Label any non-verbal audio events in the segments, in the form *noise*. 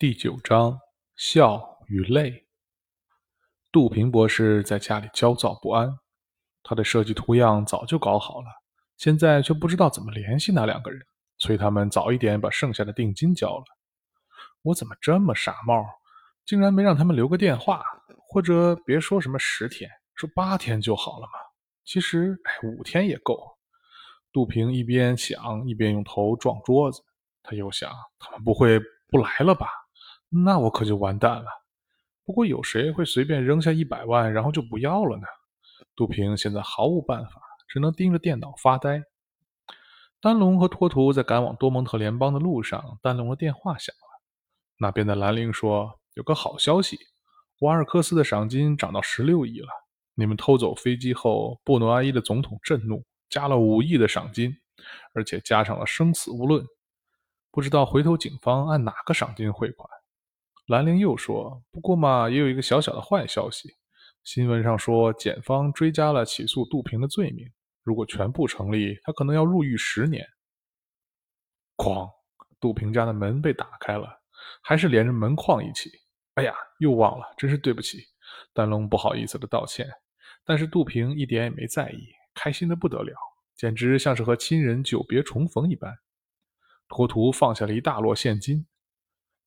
第九章笑与泪。杜平博士在家里焦躁不安，他的设计图样早就搞好了，现在却不知道怎么联系那两个人，催他们早一点把剩下的定金交了。我怎么这么傻帽，竟然没让他们留个电话，或者别说什么十天，说八天就好了嘛？其实，哎，五天也够。杜平一边想，一边用头撞桌子。他又想，他们不会不来了吧？那我可就完蛋了。不过有谁会随便扔下一百万，然后就不要了呢？杜平现在毫无办法，只能盯着电脑发呆。丹龙和托图在赶往多蒙特联邦的路上，丹龙的电话响了。那边的兰陵说：“有个好消息，瓦尔克斯的赏金涨到十六亿了。你们偷走飞机后，布诺阿伊的总统震怒，加了五亿的赏金，而且加上了生死无论。不知道回头警方按哪个赏金汇款。”兰陵又说：“不过嘛，也有一个小小的坏消息。新闻上说，检方追加了起诉杜平的罪名。如果全部成立，他可能要入狱十年。”哐！杜平家的门被打开了，还是连着门框一起。哎呀，又忘了，真是对不起。丹龙不好意思的道歉，但是杜平一点也没在意，开心的不得了，简直像是和亲人久别重逢一般。托图放下了一大摞现金。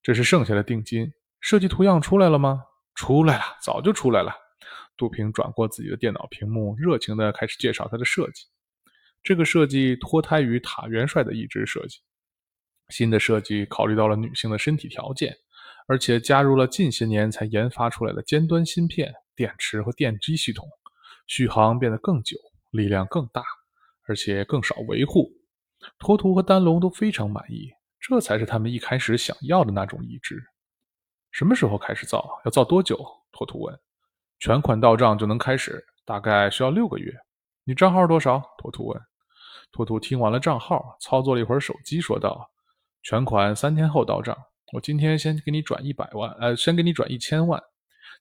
这是剩下的定金，设计图样出来了吗？出来了，早就出来了。杜平转过自己的电脑屏幕，热情地开始介绍他的设计。这个设计脱胎于塔元帅的一支设计，新的设计考虑到了女性的身体条件，而且加入了近些年才研发出来的尖端芯片、电池和电机系统，续航变得更久，力量更大，而且更少维护。托图和丹龙都非常满意。这才是他们一开始想要的那种意志。什么时候开始造？要造多久？托图问。全款到账就能开始，大概需要六个月。你账号多少？托图问。托图听完了账号，操作了一会儿手机，说道：“全款三天后到账。我今天先给你转一百万，呃，先给你转一千万。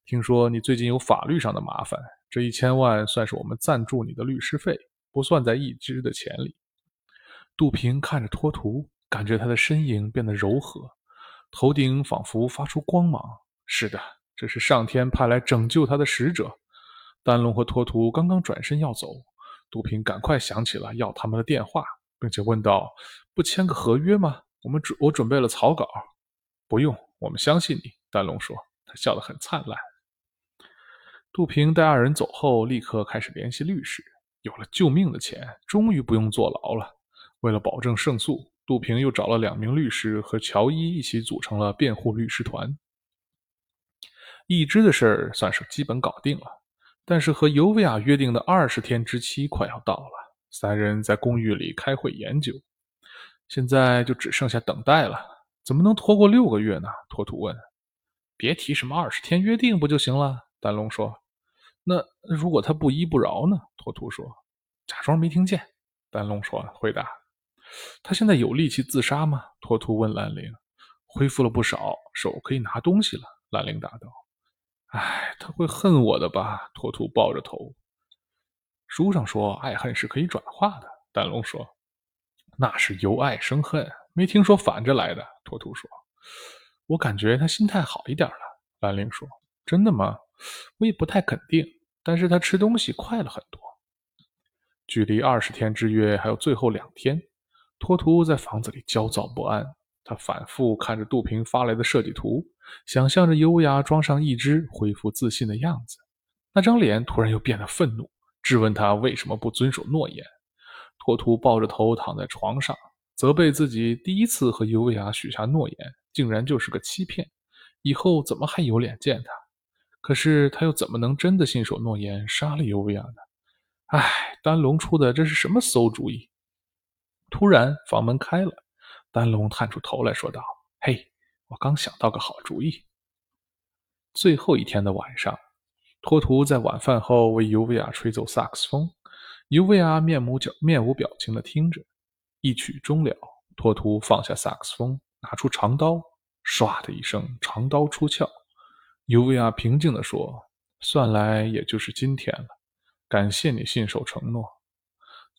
听说你最近有法律上的麻烦，这一千万算是我们赞助你的律师费，不算在一支的钱里。”杜平看着托图。感觉他的身影变得柔和，头顶仿佛发出光芒。是的，这是上天派来拯救他的使者。丹龙和托图刚刚转身要走，杜平赶快想起了要他们的电话，并且问道：“不签个合约吗？我们准我准备了草稿。”“不用，我们相信你。”丹龙说，他笑得很灿烂。杜平带二人走后，立刻开始联系律师。有了救命的钱，终于不用坐牢了。为了保证胜诉。杜平又找了两名律师，和乔伊一起组成了辩护律师团。一支的事儿算是基本搞定了，但是和尤维亚约定的二十天之期快要到了。三人在公寓里开会研究，现在就只剩下等待了。怎么能拖过六个月呢？托图问。别提什么二十天约定不就行了？丹龙说。那如果他不依不饶呢？托图说。假装没听见。丹龙说。回答。他现在有力气自杀吗？托图问兰陵。恢复了不少，手可以拿东西了。兰陵答道。唉，他会恨我的吧？托图抱着头。书上说爱恨是可以转化的。丹龙说。那是由爱生恨，没听说反着来的。托图说。我感觉他心态好一点了。兰陵说。真的吗？我也不太肯定，但是他吃东西快了很多。距离二十天之约还有最后两天。托图在房子里焦躁不安，他反复看着杜平发来的设计图，想象着优雅装上一只恢复自信的样子。那张脸突然又变得愤怒，质问他为什么不遵守诺言。托图抱着头躺在床上，责备自己第一次和优雅许下诺言，竟然就是个欺骗。以后怎么还有脸见他？可是他又怎么能真的信守诺言，杀了优雅呢？唉，丹龙出的这是什么馊主意？突然，房门开了，丹龙探出头来说道：“嘿，我刚想到个好主意。”最后一天的晚上，托图在晚饭后为尤维亚吹奏萨克斯风，尤维亚面无表面无表情地听着。一曲终了，托图放下萨克斯风，拿出长刀，唰的一声，长刀出鞘。尤维亚平静地说：“算来也就是今天了，感谢你信守承诺。”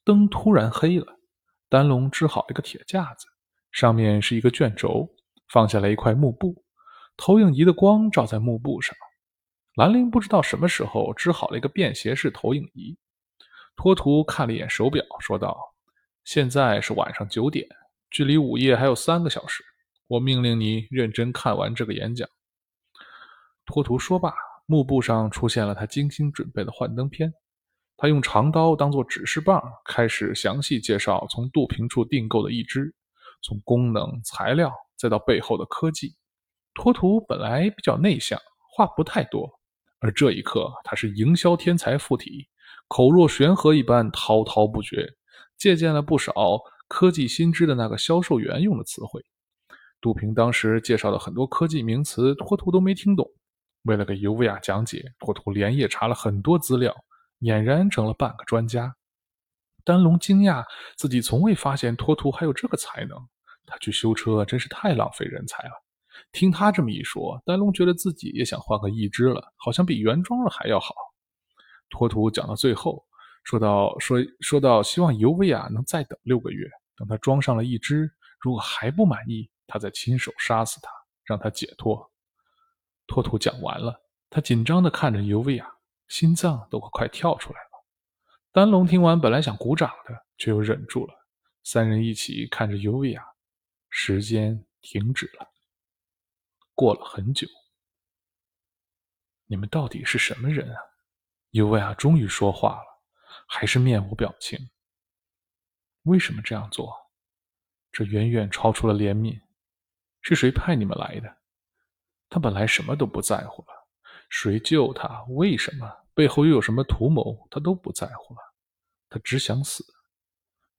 灯突然黑了。丹龙支好一个铁架子，上面是一个卷轴，放下来一块幕布。投影仪的光照在幕布上。兰陵不知道什么时候织好了一个便携式投影仪。托图看了一眼手表，说道：“现在是晚上九点，距离午夜还有三个小时。我命令你认真看完这个演讲。”托图说罢，幕布上出现了他精心准备的幻灯片。他用长刀当做指示棒，开始详细介绍从杜平处订购的一只，从功能、材料，再到背后的科技。托图本来比较内向，话不太多。而这一刻，他是营销天才附体，口若悬河一般滔滔不绝，借鉴了不少科技新知的那个销售员用的词汇。杜平当时介绍的很多科技名词，托图都没听懂。为了给尤维亚讲解，托图连夜查了很多资料，俨然成了半个专家。丹龙惊讶自己从未发现托图还有这个才能，他去修车真是太浪费人才了。听他这么一说，丹龙觉得自己也想换个义肢了，好像比原装的还要好。托图讲到最后，说到说说到希望尤维亚能再等六个月，等他装上了一只，如果还不满意，他再亲手杀死他，让他解脱。托图讲完了，他紧张地看着尤维亚，心脏都快跳出来了。丹龙听完，本来想鼓掌的，却又忍住了。三人一起看着尤维亚，时间停止了。过了很久，你们到底是什么人啊？尤维亚终于说话了，还是面无表情。为什么这样做？这远远超出了怜悯。是谁派你们来的？他本来什么都不在乎了，谁救他？为什么？背后又有什么图谋？他都不在乎了，他只想死。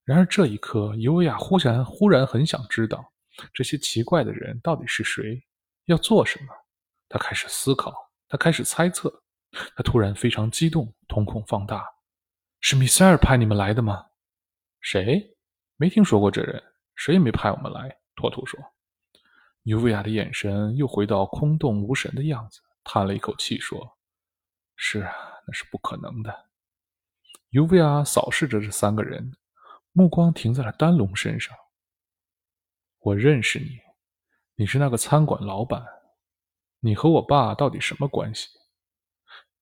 然而这一刻，尤维亚忽然忽然很想知道，这些奇怪的人到底是谁。要做什么？他开始思考，他开始猜测。他突然非常激动，瞳孔放大：“是米塞尔派你们来的吗？”“谁？没听说过这人，谁也没派我们来。”托图说。尤维亚的眼神又回到空洞无神的样子，叹了一口气说：“是啊，那是不可能的。”尤维亚扫视着这三个人，目光停在了丹龙身上。“我认识你。”你是那个餐馆老板，你和我爸到底什么关系？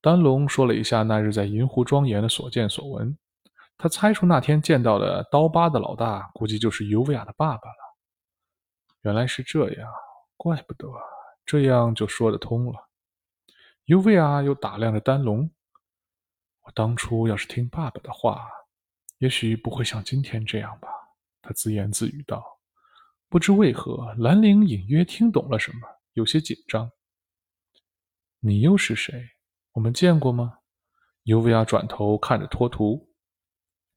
丹龙说了一下那日在银湖庄园的所见所闻，他猜出那天见到的刀疤的老大，估计就是尤维亚的爸爸了。原来是这样，怪不得，这样就说得通了。尤维亚又打量着丹龙，我当初要是听爸爸的话，也许不会像今天这样吧。他自言自语道。不知为何，兰陵隐约听懂了什么，有些紧张。你又是谁？我们见过吗？尤维亚转头看着托图，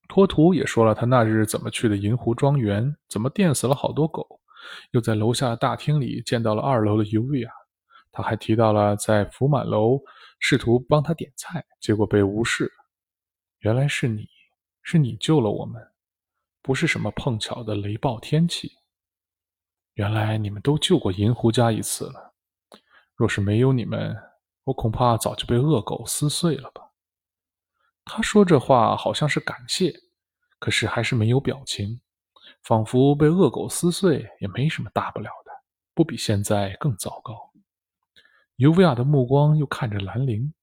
托图也说了他那日怎么去的银湖庄园，怎么电死了好多狗，又在楼下的大厅里见到了二楼的尤维亚。他还提到了在福满楼试图帮他点菜，结果被无视。原来是你，是你救了我们，不是什么碰巧的雷暴天气。原来你们都救过银狐家一次了。若是没有你们，我恐怕早就被恶狗撕碎了吧。他说这话好像是感谢，可是还是没有表情，仿佛被恶狗撕碎也没什么大不了的，不比现在更糟糕。尤维亚的目光又看着兰陵。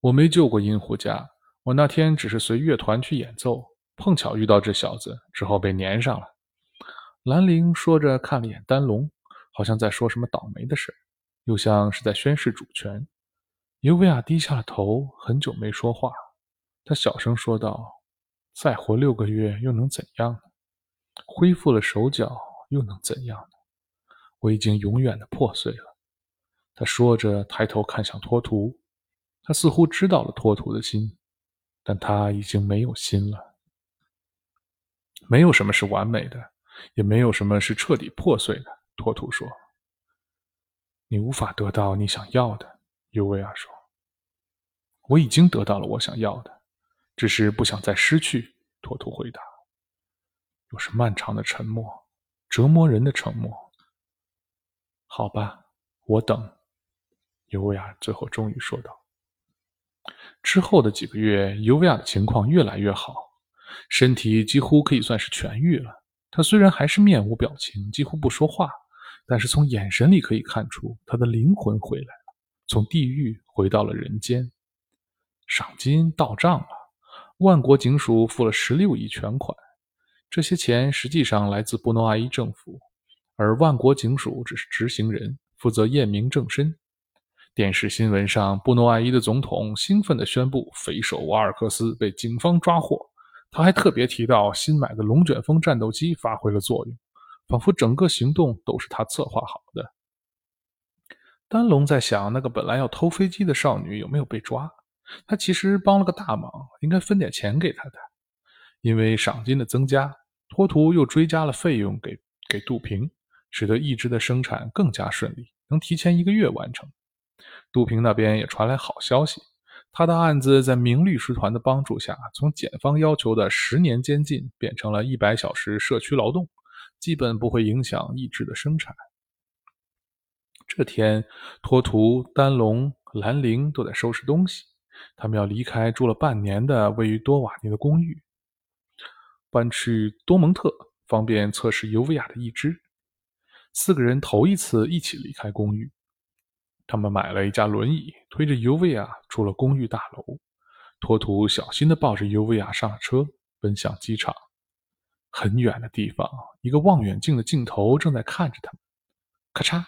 我没救过银狐家，我那天只是随乐团去演奏，碰巧遇到这小子，之后被粘上了。兰陵说着，看了眼丹龙，好像在说什么倒霉的事，又像是在宣示主权。尤维亚低下了头，很久没说话。他小声说道：“再活六个月又能怎样呢？恢复了手脚又能怎样呢？我已经永远的破碎了。”他说着，抬头看向托图。他似乎知道了托图的心，但他已经没有心了。没有什么是完美的。也没有什么是彻底破碎的，托图说：“你无法得到你想要的。”尤维亚说：“我已经得到了我想要的，只是不想再失去。”托图回答。又是漫长的沉默，折磨人的沉默。好吧，我等。”尤维亚最后终于说道。之后的几个月，尤维亚的情况越来越好，身体几乎可以算是痊愈了。他虽然还是面无表情，几乎不说话，但是从眼神里可以看出，他的灵魂回来了，从地狱回到了人间。赏金到账了，万国警署付了十六亿全款，这些钱实际上来自布诺阿伊政府，而万国警署只是执行人，负责验明正身。电视新闻上，布诺阿伊的总统兴奋地宣布，匪首瓦尔克斯被警方抓获。他还特别提到，新买的龙卷风战斗机发挥了作用，仿佛整个行动都是他策划好的。丹龙在想，那个本来要偷飞机的少女有没有被抓？他其实帮了个大忙，应该分点钱给他的。因为赏金的增加，托图又追加了费用给给杜平，使得义肢的生产更加顺利，能提前一个月完成。杜平那边也传来好消息，他的案子在明律师团的帮助下，从检方要求的十年监禁变成了一百小时社区劳动，基本不会影响意志的生产。这天，托图、丹龙、兰陵都在收拾东西，他们要离开住了半年的位于多瓦尼的公寓，搬去多蒙特，方便测试尤维亚的意志。四个人头一次一起离开公寓。他们买了一架轮椅，推着尤维亚出了公寓大楼。托图小心地抱着尤维亚上了车，奔向机场。很远的地方，一个望远镜的镜头正在看着他们。咔嚓，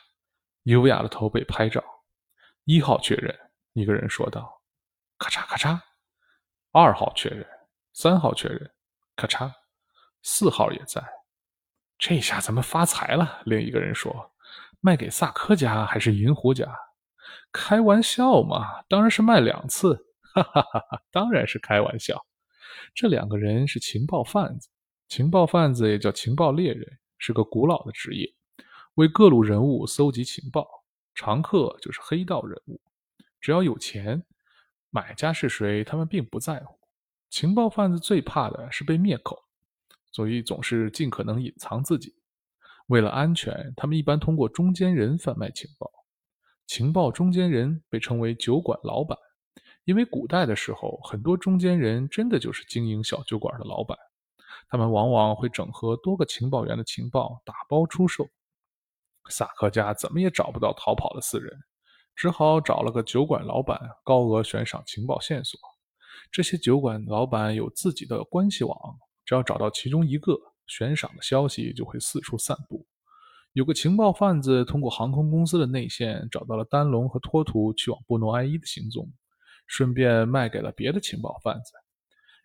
尤维亚的头被拍照。一号确认，一个人说道。咔嚓咔嚓，二号确认，三号确认。咔嚓，四号也在。这下咱们发财了，另一个人说。卖给萨科家还是银狐家？开玩笑嘛，当然是卖两次，哈哈哈哈！当然是开玩笑。这两个人是情报贩子，情报贩子也叫情报猎人，是个古老的职业，为各路人物搜集情报。常客就是黑道人物，只要有钱，买家是谁，他们并不在乎。情报贩子最怕的是被灭口，所以总是尽可能隐藏自己。为了安全，他们一般通过中间人贩卖情报。情报中间人被称为酒馆老板，因为古代的时候，很多中间人真的就是经营小酒馆的老板。他们往往会整合多个情报员的情报，打包出售。萨克家怎么也找不到逃跑的四人，只好找了个酒馆老板，高额悬赏情报线索。这些酒馆老板有自己的关系网，只要找到其中一个，悬赏的消息就会四处散布。有个情报贩子通过航空公司的内线找到了丹龙和托图去往布诺埃伊的行踪，顺便卖给了别的情报贩子。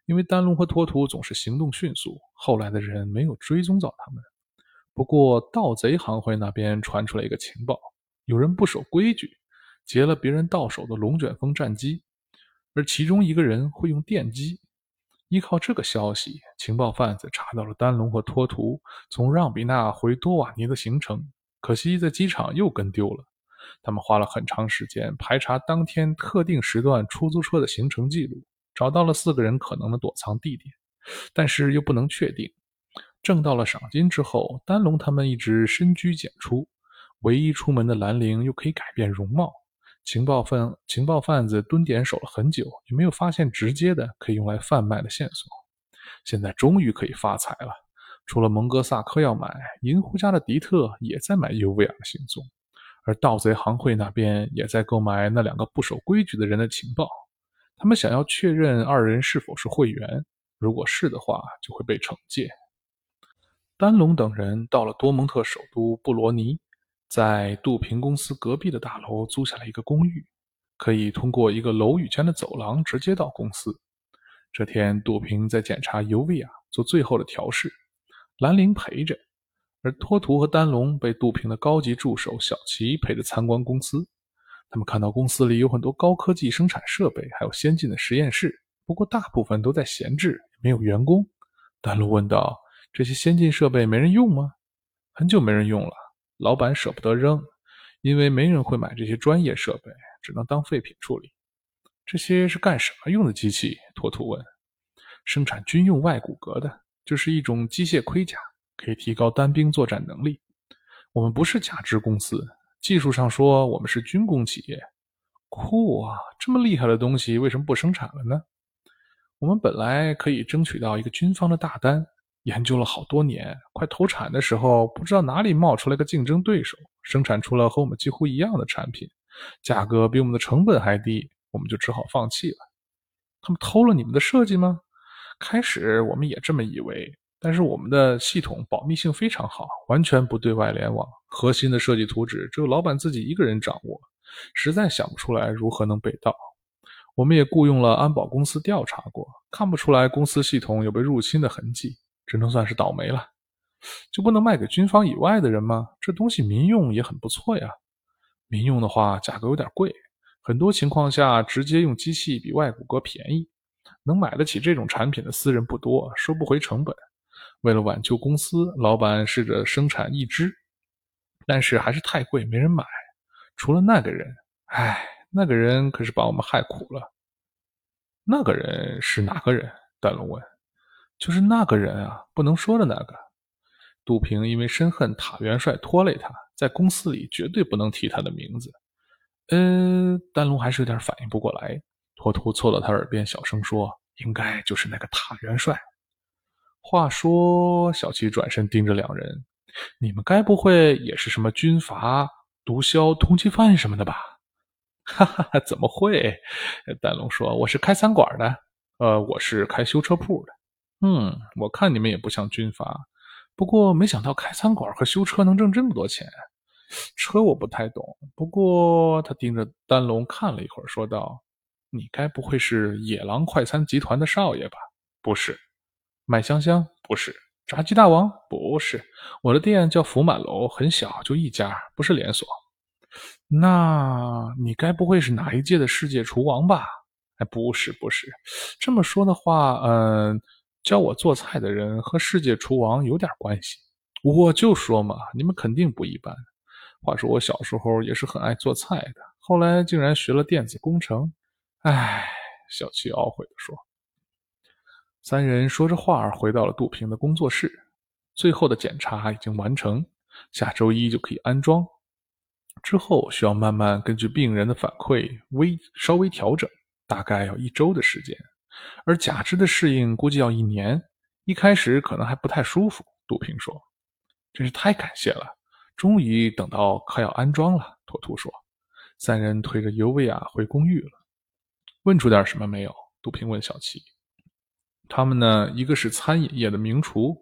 因为丹龙和托图总是行动迅速，后来的人没有追踪到他们。不过盗贼行会那边传出来一个情报，有人不守规矩，劫了别人到手的龙卷风战机，而其中一个人会用电击。依靠这个消息，情报贩子查到了丹龙和托图从让比纳回多瓦尼的行程。可惜在机场又跟丢了。他们花了很长时间排查当天特定时段出租车的行程记录，找到了四个人可能的躲藏地点，但是又不能确定。挣到了赏金之后，丹龙他们一直深居简出，唯一出门的兰陵又可以改变容貌。情报贩情报贩子蹲点守了很久，也没有发现直接的可以用来贩卖的线索。现在终于可以发财了。除了蒙哥萨科要买，银狐家的迪特也在买尤维亚的行踪，而盗贼行会那边也在购买那两个不守规矩的人的情报。他们想要确认二人是否是会员，如果是的话，就会被惩戒。丹龙等人到了多蒙特首都布罗尼。在杜平公司隔壁的大楼租下了一个公寓，可以通过一个楼宇间的走廊直接到公司。这天，杜平在检查尤维亚做最后的调试，兰陵陪着，而托图和丹龙被杜平的高级助手小齐陪着参观公司。他们看到公司里有很多高科技生产设备，还有先进的实验室，不过大部分都在闲置，没有员工。丹龙问道：“这些先进设备没人用吗？”“很久没人用了。”老板舍不得扔，因为没人会买这些专业设备，只能当废品处理。这些是干什么用的机器？托图问。生产军用外骨骼的，就是一种机械盔甲，可以提高单兵作战能力。我们不是假肢公司，技术上说我们是军工企业。酷啊！这么厉害的东西为什么不生产了呢？我们本来可以争取到一个军方的大单，研究了好多年，快投产的时候，不知道哪里冒出来个竞争对手，生产出了和我们几乎一样的产品，价格比我们的成本还低，我们就只好放弃了。他们偷了你们的设计吗？开始我们也这么以为，但是我们的系统保密性非常好，完全不对外联网，核心的设计图纸只有老板自己一个人掌握，实在想不出来如何能被盗。我们也雇佣了安保公司调查过，看不出来公司系统有被入侵的痕迹，只能算是倒霉了。就不能卖给军方以外的人吗？这东西民用也很不错呀。民用的话价格有点贵，很多情况下直接用机器比外骨骼便宜。能买得起这种产品的私人不多，收不回成本。为了挽救公司，老板试着生产一只，但是还是太贵，没人买。除了那个人，唉。那个人可是把我们害苦了。那个人是哪个人？丹龙问。就是那个人啊，不能说的那个。杜平因为深恨塔元帅拖累他，在公司里绝对不能提他的名字。呃，丹龙还是有点反应不过来。托图凑到他耳边小声说：“应该就是那个塔元帅。”话说，小七转身盯着两人：“你们该不会也是什么军阀、毒枭、通缉犯什么的吧？” *laughs* 哈哈，怎么会？丹龙说：“我是开餐馆的，呃，我是开修车铺的。嗯，我看你们也不像军阀，不过没想到开餐馆和修车能挣这么多钱。车我不太懂，不过……”他盯着丹龙看了一会儿，说道：“你该不会是野狼快餐集团的少爷吧？不是，麦香香不是，炸鸡大王不是。我的店叫福满楼，很小，就一家，不是连锁。”那你该不会是哪一届的世界厨王吧？哎，不是，不是。这么说的话，嗯，教我做菜的人和世界厨王有点关系。我就说嘛，你们肯定不一般。话说我小时候也是很爱做菜的，后来竟然学了电子工程。唉，小七懊悔地说。三人说着话回到了杜平的工作室，最后的检查已经完成，下周一就可以安装。之后需要慢慢根据病人的反馈微稍微调整，大概要一周的时间，而假肢的适应估计要一年。一开始可能还不太舒服。杜平说：“真是太感谢了，终于等到快要安装了。”托图说。三人推着尤维亚回公寓了。问出点什么没有？杜平问小七。他们呢？一个是餐饮业的名厨，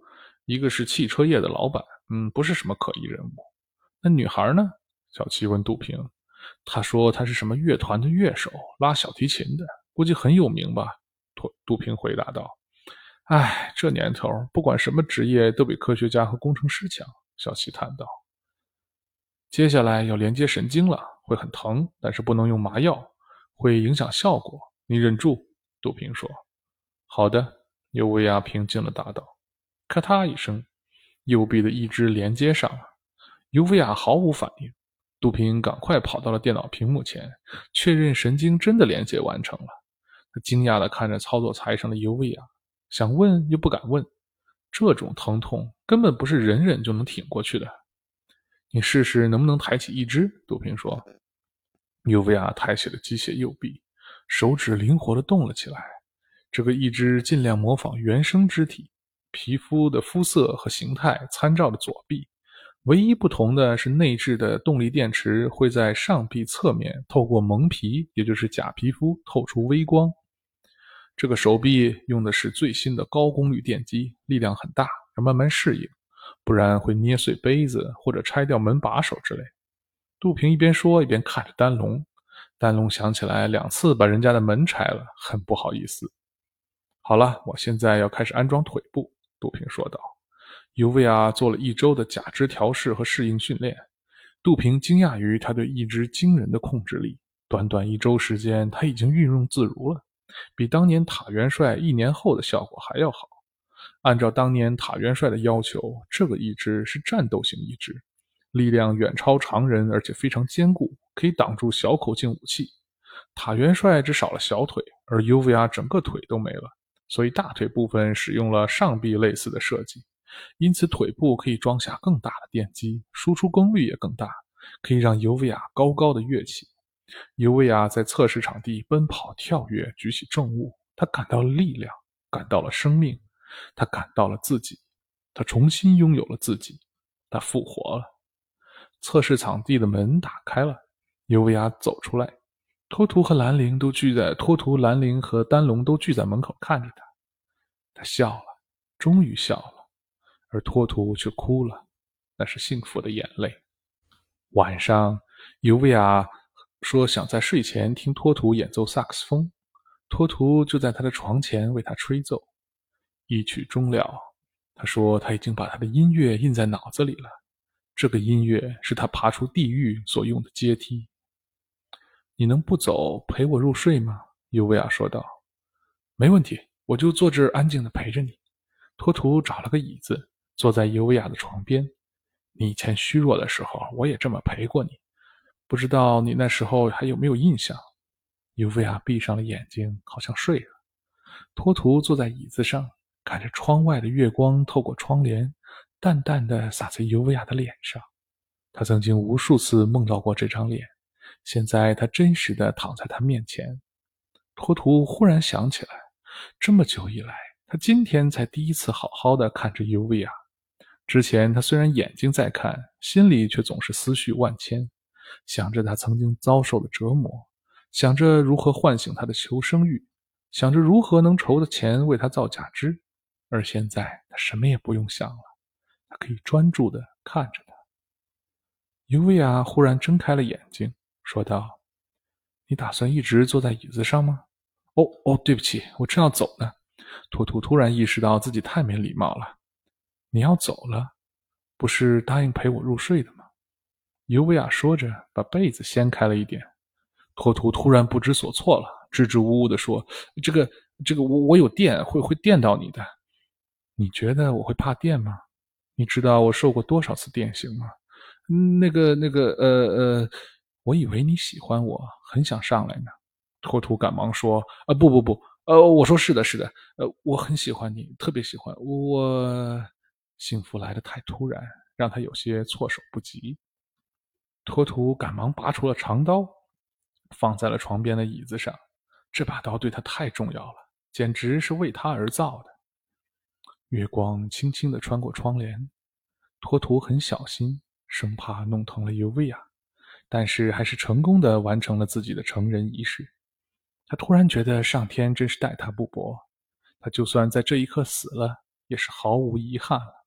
一个是汽车业的老板。嗯，不是什么可疑人物。那女孩呢？小七问杜平：“他说他是什么乐团的乐手，拉小提琴的，估计很有名吧？”杜平回答道：“哎，这年头，不管什么职业都比科学家和工程师强。”小七叹道：“接下来要连接神经了，会很疼，但是不能用麻药，会影响效果。你忍住。”杜平说：“好的。”尤维亚平静地答道：“咔嗒一声，右臂的一只连接上了。”尤维亚毫无反应。杜平赶快跑到了电脑屏幕前，确认神经真的连接完成了。他惊讶地看着操作台上的尤维亚，想问又不敢问。这种疼痛根本不是忍忍就能挺过去的。你试试能不能抬起一只？杜平说。尤维亚抬起了机械右臂，手指灵活地动了起来。这个一只尽量模仿原生肢体，皮肤的肤色和形态参照着左臂。唯一不同的是，内置的动力电池会在上臂侧面透过蒙皮，也就是假皮肤透出微光。这个手臂用的是最新的高功率电机，力量很大，要慢慢适应，不然会捏碎杯子或者拆掉门把手之类。杜平一边说一边看着丹龙，丹龙想起来两次把人家的门拆了，很不好意思。好了，我现在要开始安装腿部。”杜平说道。尤维亚做了一周的假肢调试和适应训练，杜平惊讶于他对一只惊人的控制力。短短一周时间，他已经运用自如了，比当年塔元帅一年后的效果还要好。按照当年塔元帅的要求，这个义肢是战斗型义肢，力量远超常人，而且非常坚固，可以挡住小口径武器。塔元帅只少了小腿，而尤维亚整个腿都没了，所以大腿部分使用了上臂类似的设计。因此，腿部可以装下更大的电机，输出功率也更大，可以让尤维亚高高的跃起。尤维亚在测试场地奔跑、跳跃、举起重物，他感到了力量，感到了生命，他感到了自己他重新拥有了自己，他复活了。测试场地的门打开了，尤维亚走出来，托图和兰陵都聚在托图、兰陵和丹龙都聚在门口看着他。他笑了，终于笑了，而托图却哭了，那是幸福的眼泪。晚上，尤维亚说想在睡前听托图演奏萨克斯风，托图就在他的床前为他吹奏。一曲终了，他说他已经把他的音乐印在脑子里了。这个音乐是他爬出地狱所用的阶梯。你能不走陪我入睡吗？尤维亚说道。没问题，我就坐这儿安静的陪着你。托图找了个椅子，坐在尤维亚的床边。你以前虚弱的时候，我也这么陪过你。不知道你那时候还有没有印象？尤维亚闭上了眼睛，好像睡了。托图坐在椅子上。看着窗外的月光透过窗帘，淡淡的洒在尤维亚的脸上。他曾经无数次梦到过这张脸，现在他真实的躺在他面前。托图忽然想起来，这么久以来，他今天才第一次好好的看着尤维亚。之前他虽然眼睛在看，心里却总是思绪万千，想着他曾经遭受的折磨，想着如何唤醒他的求生欲，想着如何能筹的钱为他造假肢。而现在，他什么也不用想了，他可以专注的看着他。尤维娅忽然睁开了眼睛，说道：“你打算一直坐在椅子上吗？”“哦哦，对不起，我正要走呢。”图图突然意识到自己太没礼貌了。“你要走了？不是答应陪我入睡的吗？”尤维亚说着，把被子掀开了一点。托图突然不知所措了，支支吾吾的说：“这个，这个，我我有电，会会电到你的。”你觉得我会怕电吗？你知道我受过多少次电刑吗？那个、那个，呃呃，我以为你喜欢我，很想上来呢。托图赶忙说：“啊，不不不，呃，我说是的，是的，呃，我很喜欢你，特别喜欢我。幸福来得太突然，让他有些措手不及。”托图赶忙拔出了长刀，放在了床边的椅子上。这把刀对他太重要了，简直是为他而造的。月光轻轻地穿过窗帘，托图很小心，生怕弄疼了尤维亚，但是还是成功的完成了自己的成人仪式。他突然觉得上天真是待他不薄，他就算在这一刻死了，也是毫无遗憾了。